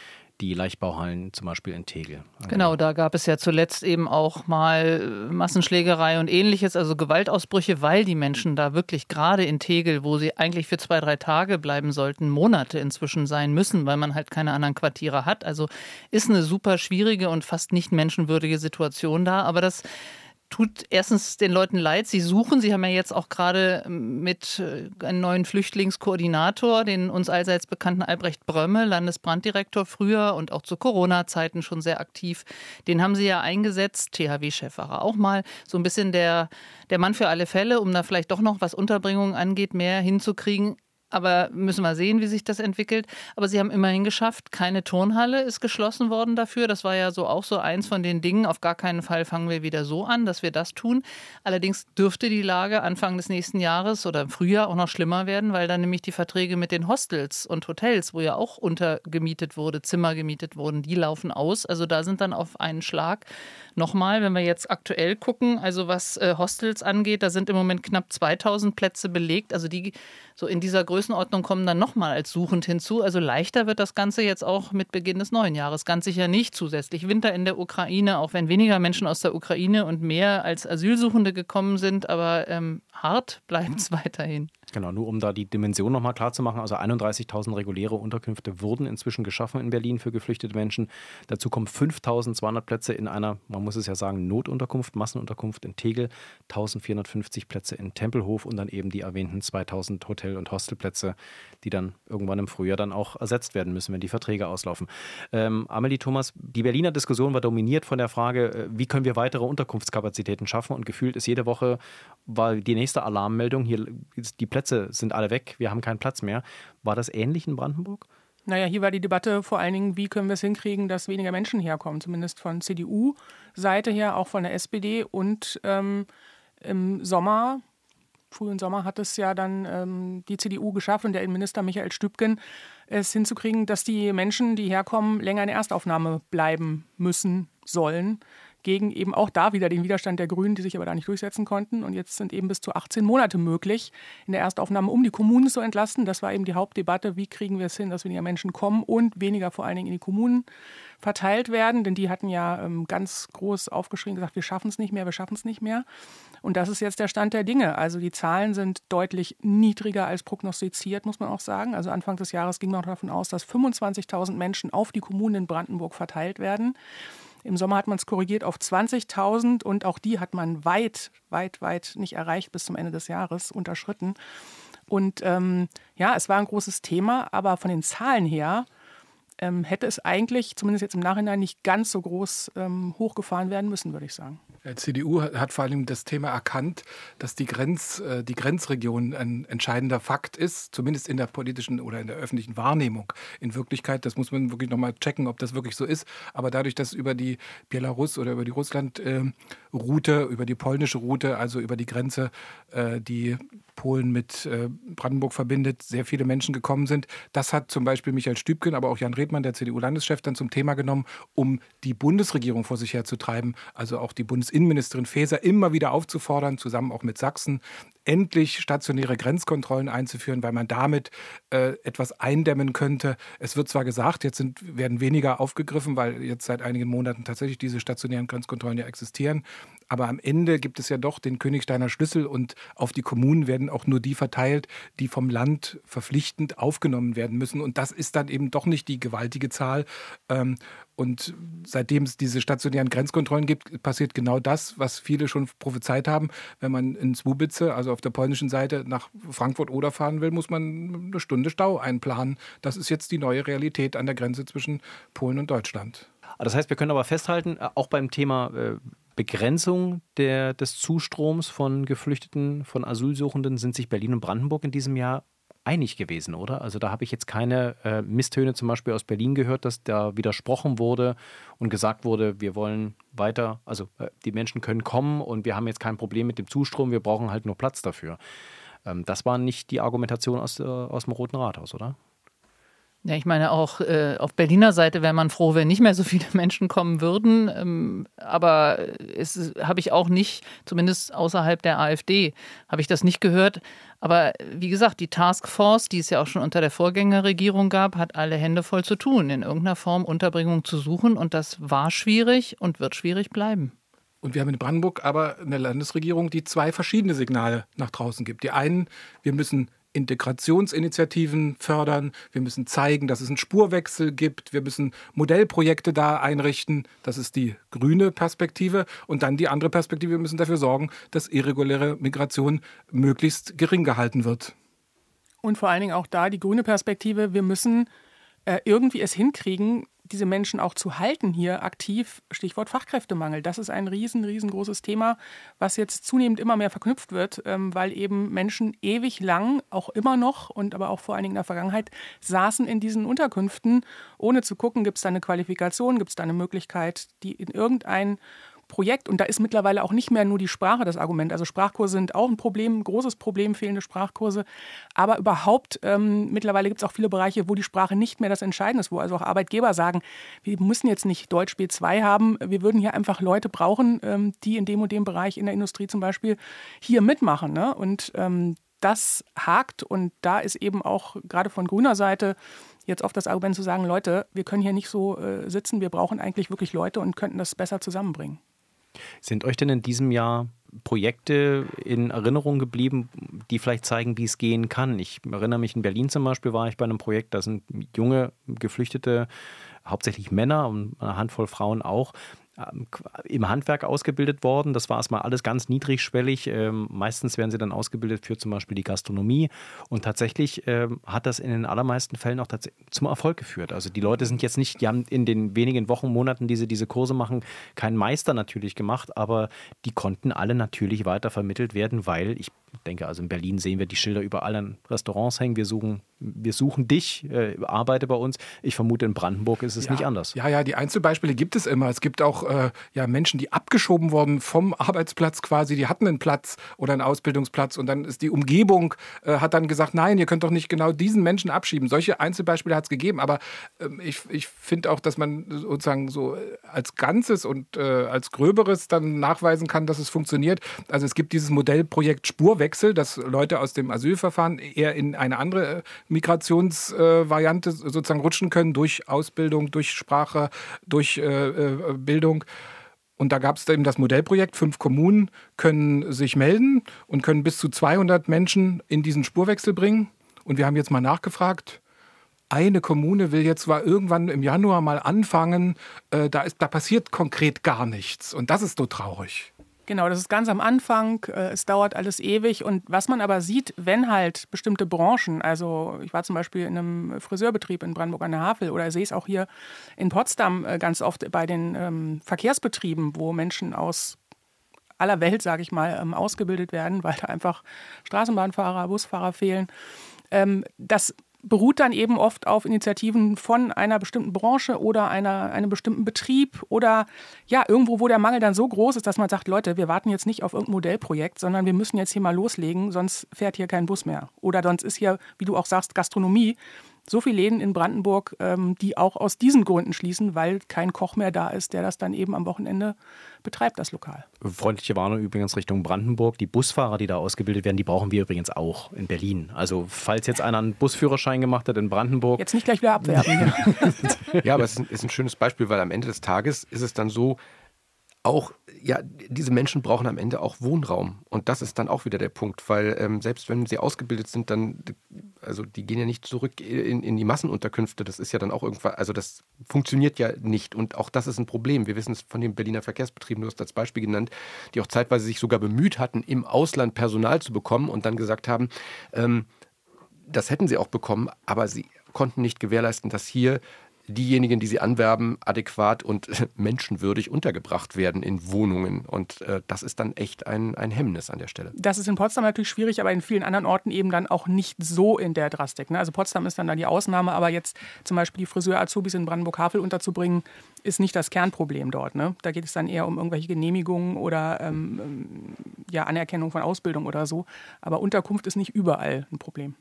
die Leichtbauhallen zum Beispiel in Tegel. Genau, da gab es ja zuletzt eben auch mal Massenschlägerei und ähnliches, also Gewaltausbrüche, weil die Menschen da wirklich gerade in Tegel, wo sie eigentlich für zwei, drei Tage bleiben sollten, Monate inzwischen sein müssen, weil man halt keine anderen Quartiere hat. Also ist eine super schwierige und fast nicht menschenwürdige Situation da, aber das tut erstens den Leuten leid. Sie suchen, Sie haben ja jetzt auch gerade mit äh, einem neuen Flüchtlingskoordinator, den uns allseits bekannten Albrecht Brömme, Landesbranddirektor früher und auch zu Corona-Zeiten schon sehr aktiv. Den haben Sie ja eingesetzt, THW-Chef war er auch mal, so ein bisschen der, der Mann für alle Fälle, um da vielleicht doch noch, was Unterbringung angeht, mehr hinzukriegen. Aber müssen wir sehen, wie sich das entwickelt. Aber sie haben immerhin geschafft, keine Turnhalle ist geschlossen worden dafür. Das war ja so auch so eins von den Dingen. Auf gar keinen Fall fangen wir wieder so an, dass wir das tun. Allerdings dürfte die Lage Anfang des nächsten Jahres oder im Frühjahr auch noch schlimmer werden, weil dann nämlich die Verträge mit den Hostels und Hotels, wo ja auch untergemietet wurde, Zimmer gemietet wurden, die laufen aus. Also da sind dann auf einen Schlag nochmal, wenn wir jetzt aktuell gucken, also was äh, Hostels angeht, da sind im Moment knapp 2000 Plätze belegt. Also die so in dieser Größenordnung kommen dann nochmal als suchend hinzu. Also leichter wird das Ganze jetzt auch mit Beginn des neuen Jahres. Ganz sicher nicht zusätzlich. Winter in der Ukraine, auch wenn weniger Menschen aus der Ukraine und mehr als Asylsuchende gekommen sind, aber ähm, hart [LAUGHS] bleibt es weiterhin. Genau, nur um da die Dimension nochmal klar zu machen. Also 31.000 reguläre Unterkünfte wurden inzwischen geschaffen in Berlin für geflüchtete Menschen. Dazu kommen 5.200 Plätze in einer, man muss es ja sagen, Notunterkunft, Massenunterkunft in Tegel, 1.450 Plätze in Tempelhof und dann eben die erwähnten 2.000 Hotel- und Hostelplätze, die dann irgendwann im Frühjahr dann auch ersetzt werden müssen, wenn die Verträge auslaufen. Ähm, Amelie Thomas, die Berliner Diskussion war dominiert von der Frage, äh, wie können wir weitere Unterkunftskapazitäten schaffen und gefühlt ist jede Woche war die nächste Alarmmeldung, hier die Plätze sind alle weg, wir haben keinen Platz mehr. War das ähnlich in Brandenburg? Naja, hier war die Debatte vor allen Dingen, wie können wir es hinkriegen, dass weniger Menschen herkommen, zumindest von CDU-Seite her, auch von der SPD. Und ähm, im Sommer, frühen Sommer, hat es ja dann ähm, die CDU geschafft und der Innenminister Michael Stübgen, es hinzukriegen, dass die Menschen, die herkommen, länger in der Erstaufnahme bleiben müssen, sollen gegen eben auch da wieder den Widerstand der Grünen, die sich aber da nicht durchsetzen konnten. Und jetzt sind eben bis zu 18 Monate möglich in der Erstaufnahme, um die Kommunen zu entlasten. Das war eben die Hauptdebatte, wie kriegen wir es hin, dass weniger Menschen kommen und weniger vor allen Dingen in die Kommunen verteilt werden. Denn die hatten ja ähm, ganz groß aufgeschrieben, gesagt, wir schaffen es nicht mehr, wir schaffen es nicht mehr. Und das ist jetzt der Stand der Dinge. Also die Zahlen sind deutlich niedriger als prognostiziert, muss man auch sagen. Also Anfang des Jahres ging man davon aus, dass 25.000 Menschen auf die Kommunen in Brandenburg verteilt werden. Im Sommer hat man es korrigiert auf 20.000 und auch die hat man weit, weit, weit nicht erreicht bis zum Ende des Jahres, unterschritten. Und ähm, ja, es war ein großes Thema, aber von den Zahlen her ähm, hätte es eigentlich, zumindest jetzt im Nachhinein, nicht ganz so groß ähm, hochgefahren werden müssen, würde ich sagen. Die CDU hat vor allem das Thema erkannt, dass die, Grenz, äh, die Grenzregion ein entscheidender Fakt ist, zumindest in der politischen oder in der öffentlichen Wahrnehmung. In Wirklichkeit, das muss man wirklich nochmal checken, ob das wirklich so ist. Aber dadurch, dass über die Belarus oder über die Russland-Route, über die polnische Route, also über die Grenze, äh, die Polen mit äh, Brandenburg verbindet, sehr viele Menschen gekommen sind. Das hat zum Beispiel Michael Stübken, aber auch Jan Redmann, der CDU-Landeschef, dann zum Thema genommen, um die Bundesregierung vor sich herzutreiben, also auch die Bundesinnenministerin Faeser immer wieder aufzufordern, zusammen auch mit Sachsen, endlich stationäre Grenzkontrollen einzuführen, weil man damit äh, etwas eindämmen könnte. Es wird zwar gesagt, jetzt sind, werden weniger aufgegriffen, weil jetzt seit einigen Monaten tatsächlich diese stationären Grenzkontrollen ja existieren. Aber am Ende gibt es ja doch den Königsteiner Schlüssel und auf die Kommunen werden auch nur die verteilt, die vom Land verpflichtend aufgenommen werden müssen. Und das ist dann eben doch nicht die gewaltige Zahl. Ähm, und seitdem es diese stationären Grenzkontrollen gibt, passiert genau das, was viele schon prophezeit haben. Wenn man in Zwobice, also auf der polnischen Seite, nach Frankfurt oder fahren will, muss man eine Stunde Stau einplanen. Das ist jetzt die neue Realität an der Grenze zwischen Polen und Deutschland. Das heißt, wir können aber festhalten, äh, auch beim Thema äh, Begrenzung der, des Zustroms von Geflüchteten, von Asylsuchenden sind sich Berlin und Brandenburg in diesem Jahr einig gewesen, oder? Also da habe ich jetzt keine äh, Misstöne zum Beispiel aus Berlin gehört, dass da widersprochen wurde und gesagt wurde, wir wollen weiter, also äh, die Menschen können kommen und wir haben jetzt kein Problem mit dem Zustrom, wir brauchen halt nur Platz dafür. Ähm, das war nicht die Argumentation aus, äh, aus dem Roten Rathaus, oder? Ja, ich meine auch äh, auf Berliner Seite wäre man froh, wenn nicht mehr so viele [LAUGHS] Menschen kommen würden. Ähm, aber es habe ich auch nicht, zumindest außerhalb der AfD, habe ich das nicht gehört. Aber wie gesagt, die Taskforce, die es ja auch schon unter der Vorgängerregierung gab, hat alle Hände voll zu tun, in irgendeiner Form Unterbringung zu suchen. Und das war schwierig und wird schwierig bleiben. Und wir haben in Brandenburg aber eine Landesregierung, die zwei verschiedene Signale nach draußen gibt. Die einen, wir müssen Integrationsinitiativen fördern. Wir müssen zeigen, dass es einen Spurwechsel gibt. Wir müssen Modellprojekte da einrichten. Das ist die grüne Perspektive. Und dann die andere Perspektive. Wir müssen dafür sorgen, dass irreguläre Migration möglichst gering gehalten wird. Und vor allen Dingen auch da die grüne Perspektive. Wir müssen äh, irgendwie es hinkriegen, diese Menschen auch zu halten hier aktiv, Stichwort Fachkräftemangel. Das ist ein riesen, riesengroßes Thema, was jetzt zunehmend immer mehr verknüpft wird, ähm, weil eben Menschen ewig lang, auch immer noch und aber auch vor allen Dingen in der Vergangenheit, saßen in diesen Unterkünften, ohne zu gucken, gibt es da eine Qualifikation, gibt es da eine Möglichkeit, die in irgendein Projekt. Und da ist mittlerweile auch nicht mehr nur die Sprache das Argument. Also Sprachkurse sind auch ein Problem, ein großes Problem, fehlende Sprachkurse. Aber überhaupt, ähm, mittlerweile gibt es auch viele Bereiche, wo die Sprache nicht mehr das Entscheidende ist, wo also auch Arbeitgeber sagen, wir müssen jetzt nicht Deutsch B2 haben, wir würden hier einfach Leute brauchen, ähm, die in dem und dem Bereich in der Industrie zum Beispiel hier mitmachen. Ne? Und ähm, das hakt und da ist eben auch gerade von grüner Seite jetzt oft das Argument zu sagen, Leute, wir können hier nicht so äh, sitzen, wir brauchen eigentlich wirklich Leute und könnten das besser zusammenbringen. Sind euch denn in diesem Jahr Projekte in Erinnerung geblieben, die vielleicht zeigen, wie es gehen kann? Ich erinnere mich, in Berlin zum Beispiel war ich bei einem Projekt, da sind junge Geflüchtete, hauptsächlich Männer und eine Handvoll Frauen auch, im Handwerk ausgebildet worden. Das war erstmal alles ganz niedrigschwellig. Ähm, meistens werden sie dann ausgebildet für zum Beispiel die Gastronomie. Und tatsächlich ähm, hat das in den allermeisten Fällen auch zum Erfolg geführt. Also die Leute sind jetzt nicht, die haben in den wenigen Wochen, Monaten, die sie diese Kurse machen, keinen Meister natürlich gemacht, aber die konnten alle natürlich weiter vermittelt werden, weil ich denke, also in Berlin sehen wir die Schilder überall an Restaurants hängen. Wir suchen, wir suchen dich, äh, arbeite bei uns. Ich vermute, in Brandenburg ist es ja, nicht anders. Ja, ja, die Einzelbeispiele gibt es immer. Es gibt auch äh, ja, Menschen, die abgeschoben wurden vom Arbeitsplatz quasi. Die hatten einen Platz oder einen Ausbildungsplatz und dann ist die Umgebung, äh, hat dann gesagt, nein, ihr könnt doch nicht genau diesen Menschen abschieben. Solche Einzelbeispiele hat es gegeben. Aber ähm, ich, ich finde auch, dass man sozusagen so als Ganzes und äh, als Gröberes dann nachweisen kann, dass es funktioniert. Also es gibt dieses Modellprojekt Spurwechsel Wechsel, dass Leute aus dem Asylverfahren eher in eine andere Migrationsvariante sozusagen rutschen können durch Ausbildung, durch Sprache, durch äh, äh, Bildung. Und da gab es eben das Modellprojekt. Fünf Kommunen können sich melden und können bis zu 200 Menschen in diesen Spurwechsel bringen. Und wir haben jetzt mal nachgefragt. Eine Kommune will jetzt zwar irgendwann im Januar mal anfangen. Äh, da, ist, da passiert konkret gar nichts. Und das ist so traurig. Genau, das ist ganz am Anfang. Äh, es dauert alles ewig. Und was man aber sieht, wenn halt bestimmte Branchen, also ich war zum Beispiel in einem Friseurbetrieb in Brandenburg an der Havel oder sehe es auch hier in Potsdam äh, ganz oft bei den ähm, Verkehrsbetrieben, wo Menschen aus aller Welt, sage ich mal, ähm, ausgebildet werden, weil da einfach Straßenbahnfahrer, Busfahrer fehlen. Ähm, das beruht dann eben oft auf Initiativen von einer bestimmten Branche oder einer, einem bestimmten Betrieb oder ja, irgendwo, wo der Mangel dann so groß ist, dass man sagt, Leute, wir warten jetzt nicht auf irgendein Modellprojekt, sondern wir müssen jetzt hier mal loslegen, sonst fährt hier kein Bus mehr. Oder sonst ist hier, wie du auch sagst, Gastronomie so viele Läden in Brandenburg, ähm, die auch aus diesen Gründen schließen, weil kein Koch mehr da ist, der das dann eben am Wochenende betreibt, das Lokal. Freundliche Warnung übrigens Richtung Brandenburg. Die Busfahrer, die da ausgebildet werden, die brauchen wir übrigens auch in Berlin. Also falls jetzt einer einen Busführerschein gemacht hat in Brandenburg. Jetzt nicht gleich wieder abwerben. [LAUGHS] ja, aber es ist ein schönes Beispiel, weil am Ende des Tages ist es dann so, auch, ja, diese Menschen brauchen am Ende auch Wohnraum. Und das ist dann auch wieder der Punkt, weil ähm, selbst wenn sie ausgebildet sind, dann, also die gehen ja nicht zurück in, in die Massenunterkünfte. Das ist ja dann auch irgendwann, also das funktioniert ja nicht. Und auch das ist ein Problem. Wir wissen es von den Berliner Verkehrsbetrieben, du hast als Beispiel genannt, die auch zeitweise sich sogar bemüht hatten, im Ausland Personal zu bekommen und dann gesagt haben, ähm, das hätten sie auch bekommen, aber sie konnten nicht gewährleisten, dass hier diejenigen, die sie anwerben, adäquat und [LAUGHS] menschenwürdig untergebracht werden in Wohnungen. Und äh, das ist dann echt ein, ein Hemmnis an der Stelle. Das ist in Potsdam natürlich schwierig, aber in vielen anderen Orten eben dann auch nicht so in der Drastik. Ne? Also Potsdam ist dann da die Ausnahme, aber jetzt zum Beispiel die Friseur-Azubis in Brandenburg-Havel unterzubringen, ist nicht das Kernproblem dort. Ne? Da geht es dann eher um irgendwelche Genehmigungen oder ähm, ähm ja, Anerkennung von Ausbildung oder so. Aber Unterkunft ist nicht überall ein Problem.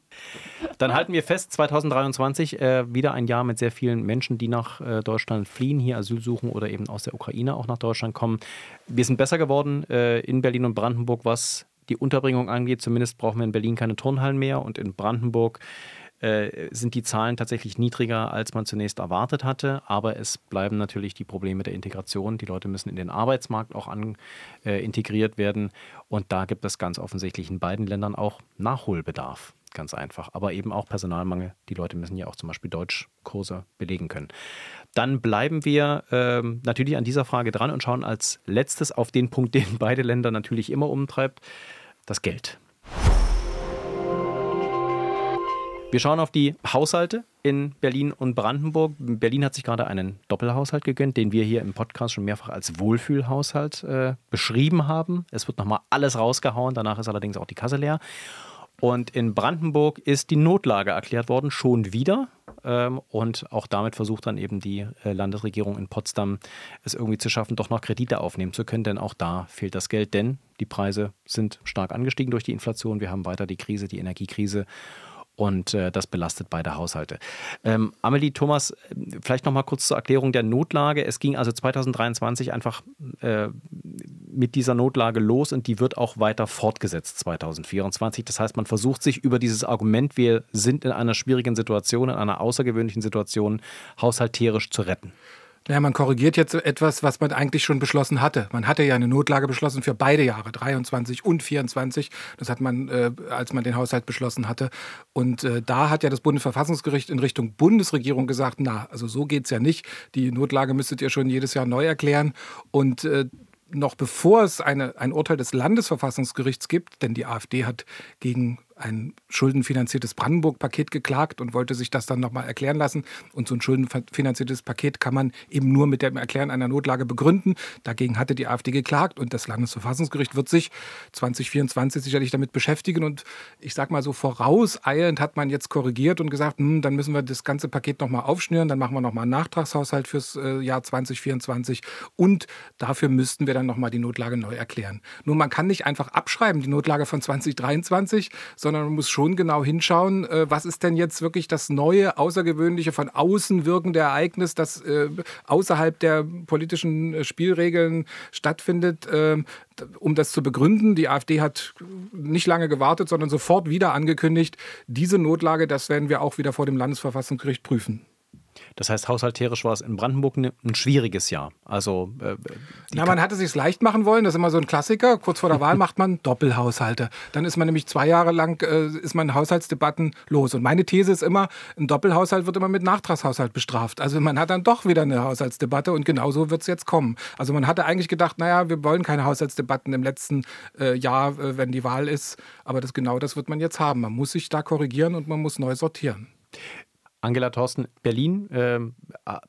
Dann halten wir fest, 2023 äh, wieder ein Jahr mit sehr vielen Menschen, die nach äh, Deutschland fliehen, hier Asyl suchen oder eben aus der Ukraine auch nach Deutschland kommen. Wir sind besser geworden äh, in Berlin und Brandenburg, was die Unterbringung angeht. Zumindest brauchen wir in Berlin keine Turnhallen mehr und in Brandenburg äh, sind die Zahlen tatsächlich niedriger, als man zunächst erwartet hatte. Aber es bleiben natürlich die Probleme der Integration. Die Leute müssen in den Arbeitsmarkt auch an, äh, integriert werden. Und da gibt es ganz offensichtlich in beiden Ländern auch Nachholbedarf. Ganz einfach. Aber eben auch Personalmangel. Die Leute müssen ja auch zum Beispiel Deutschkurse belegen können. Dann bleiben wir ähm, natürlich an dieser Frage dran und schauen als letztes auf den Punkt, den [LAUGHS] beide Länder natürlich immer umtreibt, das Geld. Wir schauen auf die Haushalte in Berlin und Brandenburg. Berlin hat sich gerade einen Doppelhaushalt gegönnt, den wir hier im Podcast schon mehrfach als Wohlfühlhaushalt äh, beschrieben haben. Es wird nochmal alles rausgehauen, danach ist allerdings auch die Kasse leer. Und in Brandenburg ist die Notlage erklärt worden, schon wieder. Ähm, und auch damit versucht dann eben die äh, Landesregierung in Potsdam es irgendwie zu schaffen, doch noch Kredite aufnehmen zu können. Denn auch da fehlt das Geld, denn die Preise sind stark angestiegen durch die Inflation. Wir haben weiter die Krise, die Energiekrise und äh, das belastet beide Haushalte. Ähm, Amelie, Thomas, vielleicht noch mal kurz zur Erklärung der Notlage. Es ging also 2023 einfach äh, mit dieser Notlage los und die wird auch weiter fortgesetzt 2024. Das heißt, man versucht sich über dieses Argument, wir sind in einer schwierigen Situation, in einer außergewöhnlichen Situation, haushalterisch zu retten. Naja, man korrigiert jetzt etwas, was man eigentlich schon beschlossen hatte. Man hatte ja eine Notlage beschlossen für beide Jahre, 23 und 24. Das hat man, äh, als man den Haushalt beschlossen hatte. Und äh, da hat ja das Bundesverfassungsgericht in Richtung Bundesregierung gesagt, na, also so geht's ja nicht. Die Notlage müsstet ihr schon jedes Jahr neu erklären. Und äh, noch bevor es eine, ein Urteil des Landesverfassungsgerichts gibt, denn die AfD hat gegen ein schuldenfinanziertes Brandenburg-Paket geklagt und wollte sich das dann nochmal erklären lassen. Und so ein schuldenfinanziertes Paket kann man eben nur mit dem Erklären einer Notlage begründen. Dagegen hatte die AfD geklagt und das Landesverfassungsgericht wird sich 2024 sicherlich damit beschäftigen. Und ich sag mal so vorauseilend hat man jetzt korrigiert und gesagt, hm, dann müssen wir das ganze Paket nochmal aufschnüren, dann machen wir nochmal einen Nachtragshaushalt fürs äh, Jahr 2024 und dafür müssten wir dann nochmal die Notlage neu erklären. Nur man kann nicht einfach abschreiben, die Notlage von 2023, sondern man muss schon genau hinschauen, äh, was ist denn jetzt wirklich das neue, außergewöhnliche, von außen wirkende Ereignis, das äh, außerhalb der politischen äh, Spielregeln stattfindet, um das zu begründen. Die AfD hat nicht lange gewartet, sondern sofort wieder angekündigt, diese Notlage, das werden wir auch wieder vor dem Landesverfassungsgericht prüfen. Das heißt, haushalterisch war es in Brandenburg ne, ein schwieriges Jahr. Also, äh, Na, man hatte es sich leicht machen wollen. Das ist immer so ein Klassiker. Kurz vor der Wahl [LAUGHS] macht man Doppelhaushalte. Dann ist man nämlich zwei Jahre lang äh, ist man Haushaltsdebatten los. Und meine These ist immer, ein Doppelhaushalt wird immer mit Nachtragshaushalt bestraft. Also man hat dann doch wieder eine Haushaltsdebatte und genauso wird es jetzt kommen. Also man hatte eigentlich gedacht, naja, wir wollen keine Haushaltsdebatten im letzten äh, Jahr, äh, wenn die Wahl ist. Aber das genau das wird man jetzt haben. Man muss sich da korrigieren und man muss neu sortieren. Angela Thorsten, Berlin äh,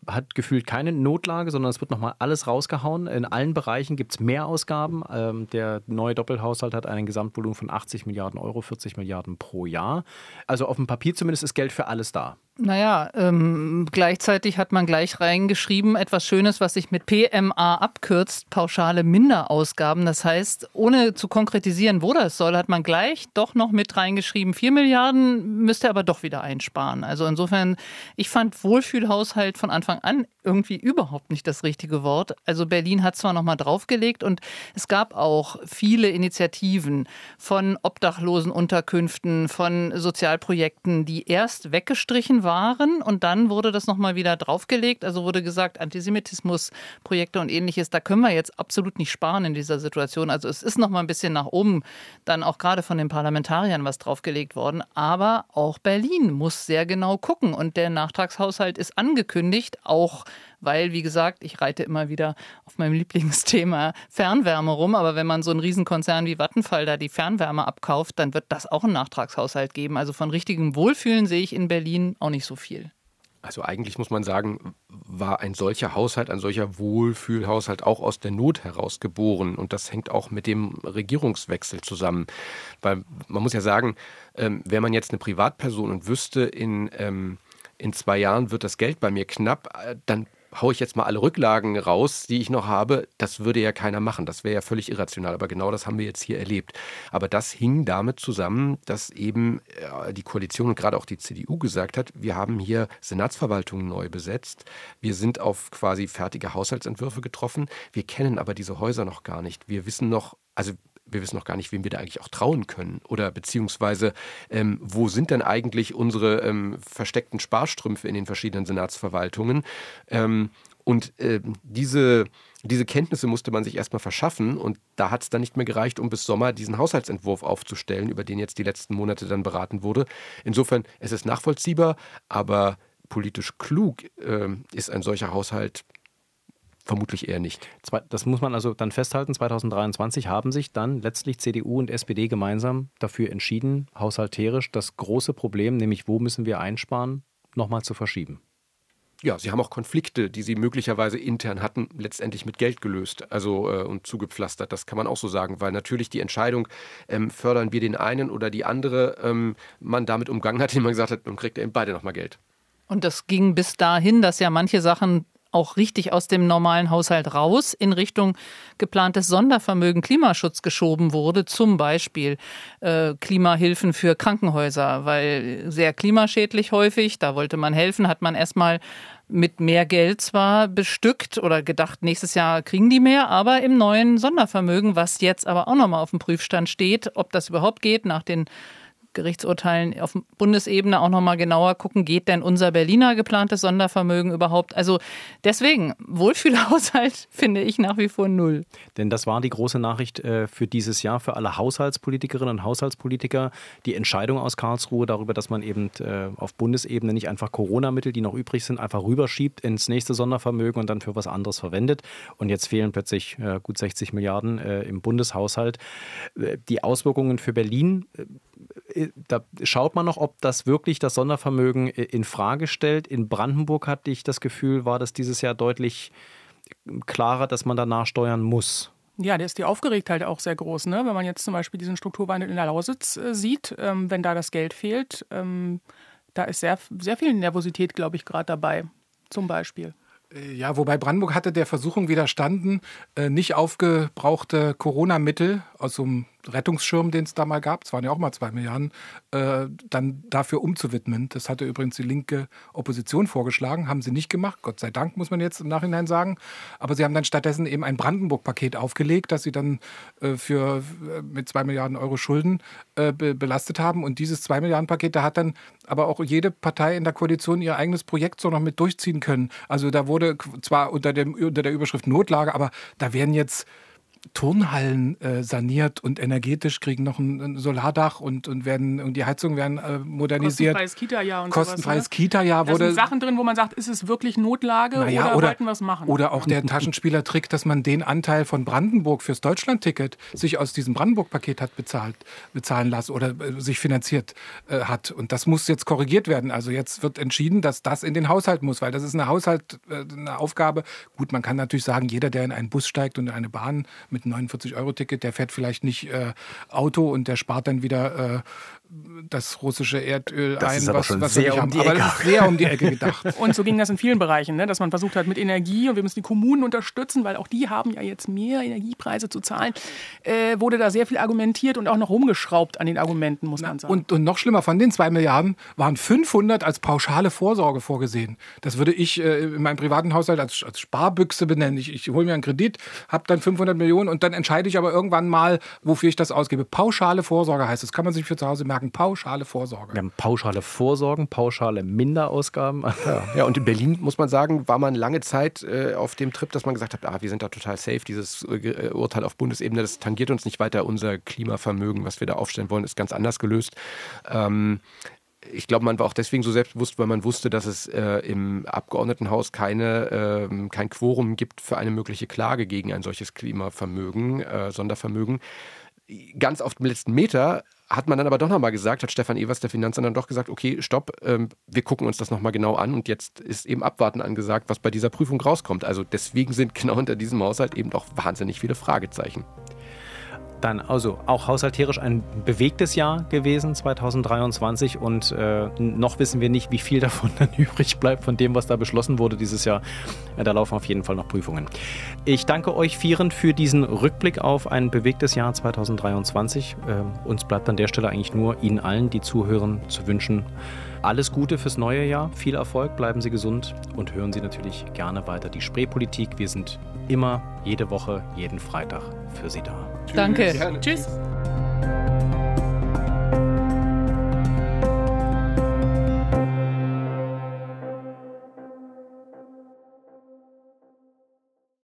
hat gefühlt keine Notlage, sondern es wird nochmal alles rausgehauen. In allen Bereichen gibt es mehr Ausgaben. Ähm, der neue Doppelhaushalt hat einen Gesamtvolumen von 80 Milliarden Euro, 40 Milliarden pro Jahr. Also auf dem Papier zumindest ist Geld für alles da. Naja, ähm, gleichzeitig hat man gleich reingeschrieben, etwas Schönes, was sich mit PMA abkürzt, pauschale Minderausgaben. Das heißt, ohne zu konkretisieren, wo das soll, hat man gleich doch noch mit reingeschrieben, 4 Milliarden müsste aber doch wieder einsparen. Also insofern, ich fand Wohlfühlhaushalt von Anfang an irgendwie überhaupt nicht das richtige Wort. Also Berlin hat zwar noch mal draufgelegt und es gab auch viele Initiativen von Obdachlosenunterkünften, von Sozialprojekten, die erst weggestrichen waren und dann wurde das nochmal wieder draufgelegt. Also wurde gesagt, Antisemitismusprojekte und ähnliches, da können wir jetzt absolut nicht sparen in dieser Situation. Also es ist nochmal ein bisschen nach oben dann auch gerade von den Parlamentariern was draufgelegt worden. Aber auch Berlin muss sehr genau gucken und der Nachtragshaushalt ist angekündigt, auch weil, wie gesagt, ich reite immer wieder auf meinem [LAUGHS] Lieblingsthema Fernwärme rum, aber wenn man so einen Riesenkonzern wie Vattenfall da die Fernwärme abkauft, dann wird das auch einen Nachtragshaushalt geben. Also von richtigem Wohlfühlen sehe ich in Berlin auch nicht so viel. Also eigentlich muss man sagen, war ein solcher Haushalt, ein solcher Wohlfühlhaushalt auch aus der Not heraus geboren. Und das hängt auch mit dem Regierungswechsel zusammen. Weil man muss ja sagen, ähm, wäre man jetzt eine Privatperson und wüsste, in, ähm, in zwei Jahren wird das Geld bei mir knapp, äh, dann haue ich jetzt mal alle Rücklagen raus, die ich noch habe, das würde ja keiner machen. Das wäre ja völlig irrational. Aber genau das haben wir jetzt hier erlebt. Aber das hing damit zusammen, dass eben äh, die Koalition und gerade auch die CDU gesagt hat, wir haben hier Senatsverwaltungen neu besetzt. Wir sind auf quasi fertige Haushaltsentwürfe getroffen. Wir kennen aber diese Häuser noch gar nicht. Wir wissen noch, also wir wissen noch gar nicht, wem wir da eigentlich auch trauen können. Oder beziehungsweise, ähm, wo sind denn eigentlich unsere ähm, versteckten Sparstrümpfe in den verschiedenen Senatsverwaltungen? Ähm, und äh, diese, diese Kenntnisse musste man sich erstmal verschaffen und da hat es dann nicht mehr gereicht, um bis Sommer diesen Haushaltsentwurf aufzustellen, über den jetzt die letzten Monate dann beraten wurde. Insofern, es ist nachvollziehbar, aber politisch klug äh, ist ein solcher Haushalt Vermutlich eher nicht. Das muss man also dann festhalten. 2023 haben sich dann letztlich CDU und SPD gemeinsam dafür entschieden, haushalterisch das große Problem, nämlich wo müssen wir einsparen, nochmal zu verschieben. Ja, sie haben auch Konflikte, die sie möglicherweise intern hatten, letztendlich mit Geld gelöst, also äh, und zugepflastert. Das kann man auch so sagen, weil natürlich die Entscheidung, ähm, fördern wir den einen oder die andere, ähm, man damit umgangen hat, indem man gesagt hat, man kriegt eben beide nochmal Geld. Und das ging bis dahin, dass ja manche Sachen auch richtig aus dem normalen Haushalt raus in Richtung geplantes Sondervermögen Klimaschutz geschoben wurde, zum Beispiel äh, Klimahilfen für Krankenhäuser, weil sehr klimaschädlich häufig, da wollte man helfen, hat man erstmal mit mehr Geld zwar bestückt oder gedacht, nächstes Jahr kriegen die mehr, aber im neuen Sondervermögen, was jetzt aber auch nochmal auf dem Prüfstand steht, ob das überhaupt geht nach den Gerichtsurteilen auf Bundesebene auch nochmal genauer gucken, geht denn unser Berliner geplantes Sondervermögen überhaupt? Also deswegen, Wohlfühlhaushalt [LAUGHS] finde ich nach wie vor null. Denn das war die große Nachricht äh, für dieses Jahr für alle Haushaltspolitikerinnen und Haushaltspolitiker. Die Entscheidung aus Karlsruhe darüber, dass man eben äh, auf Bundesebene nicht einfach Corona-Mittel, die noch übrig sind, einfach rüberschiebt ins nächste Sondervermögen und dann für was anderes verwendet. Und jetzt fehlen plötzlich äh, gut 60 Milliarden im Bundeshaushalt. Die Auswirkungen für Berlin da schaut man noch, ob das wirklich das Sondervermögen in Frage stellt. In Brandenburg hatte ich das Gefühl, war das dieses Jahr deutlich klarer, dass man danach steuern muss. Ja, da ist die Aufgeregtheit auch sehr groß. Ne? Wenn man jetzt zum Beispiel diesen Strukturwandel in der Lausitz äh, sieht, ähm, wenn da das Geld fehlt, ähm, da ist sehr, sehr viel Nervosität, glaube ich, gerade dabei. Zum Beispiel. Äh, ja, wobei Brandenburg hatte der Versuchung widerstanden, äh, nicht aufgebrauchte Corona-Mittel aus so einem Rettungsschirm, den es da mal gab, es waren ja auch mal zwei Milliarden, äh, dann dafür umzuwidmen. Das hatte übrigens die linke Opposition vorgeschlagen, haben sie nicht gemacht, Gott sei Dank, muss man jetzt im Nachhinein sagen. Aber sie haben dann stattdessen eben ein Brandenburg-Paket aufgelegt, das sie dann äh, für, äh, mit zwei Milliarden Euro Schulden äh, be belastet haben. Und dieses zwei Milliarden Paket, da hat dann aber auch jede Partei in der Koalition ihr eigenes Projekt so noch mit durchziehen können. Also da wurde zwar unter, dem, unter der Überschrift Notlage, aber da werden jetzt Turnhallen äh, saniert und energetisch, kriegen noch ein, ein Solardach und, und werden und die Heizungen werden äh, modernisiert. Kostenfreies Kita-Jahr und Kostenfreies ne? Kita-Jahr Da wurde. sind Sachen drin, wo man sagt, ist es wirklich Notlage Naja, oder, oder, wollten wir es machen? oder auch der Taschenspielertrick, dass man den Anteil von Brandenburg fürs Deutschlandticket sich aus diesem Brandenburg-Paket hat bezahlt, bezahlen lassen oder äh, sich finanziert äh, hat. Und das muss jetzt korrigiert werden. Also jetzt wird entschieden, dass das in den Haushalt muss, weil das ist eine Haushalt, äh, eine Aufgabe. Gut, man kann natürlich sagen, jeder, der in einen Bus steigt und in eine Bahn mit einem 49-Euro-Ticket, der fährt vielleicht nicht äh, Auto und der spart dann wieder äh, das russische Erdöl Das ein, ist aber was, schon was sehr wir um haben. die Aber Ecke. das ist sehr um die Ecke gedacht. [LAUGHS] Und so ging das in vielen Bereichen, ne? dass man versucht hat mit Energie und wir müssen die Kommunen unterstützen, weil auch die haben ja jetzt mehr Energiepreise zu zahlen. Äh, wurde da sehr viel argumentiert und auch noch rumgeschraubt an den Argumenten, muss man sagen. Und, und noch schlimmer, von den zwei Milliarden waren 500 als pauschale Vorsorge vorgesehen. Das würde ich äh, in meinem privaten Haushalt als, als Sparbüchse benennen. Ich, ich hole mir einen Kredit, habe dann 500 Millionen und dann entscheide ich aber irgendwann mal, wofür ich das ausgebe. Pauschale Vorsorge heißt es. Kann man sich für zu Hause merken. Pauschale Vorsorge. Wir haben pauschale Vorsorgen, pauschale Minderausgaben. Ja, ja, und in Berlin, muss man sagen, war man lange Zeit äh, auf dem Trip, dass man gesagt hat, ah, wir sind da total safe. Dieses äh, Urteil auf Bundesebene, das tangiert uns nicht weiter. Unser Klimavermögen, was wir da aufstellen wollen, ist ganz anders gelöst. Ähm, ich glaube, man war auch deswegen so selbstbewusst, weil man wusste, dass es äh, im Abgeordnetenhaus keine, ähm, kein Quorum gibt für eine mögliche Klage gegen ein solches Klimavermögen, äh, Sondervermögen. Ganz auf dem letzten Meter hat man dann aber doch nochmal gesagt, hat Stefan Evers, der Finanzamt, dann doch gesagt, okay, stopp, ähm, wir gucken uns das nochmal genau an und jetzt ist eben Abwarten angesagt, was bei dieser Prüfung rauskommt. Also deswegen sind genau hinter diesem Haushalt eben auch wahnsinnig viele Fragezeichen. Dann also auch haushalterisch ein bewegtes Jahr gewesen, 2023. Und äh, noch wissen wir nicht, wie viel davon [LAUGHS] dann übrig bleibt von dem, was da beschlossen wurde dieses Jahr. Ja, da laufen auf jeden Fall noch Prüfungen. Ich danke euch Vieren für diesen Rückblick auf ein bewegtes Jahr 2023. Ähm, uns bleibt an der Stelle eigentlich nur Ihnen allen, die zuhören, zu wünschen, alles Gute fürs neue Jahr, viel Erfolg, bleiben Sie gesund und hören Sie natürlich gerne weiter die Spreepolitik. Wir sind immer jede Woche, jeden Freitag für Sie da. Danke. Gerne. Tschüss.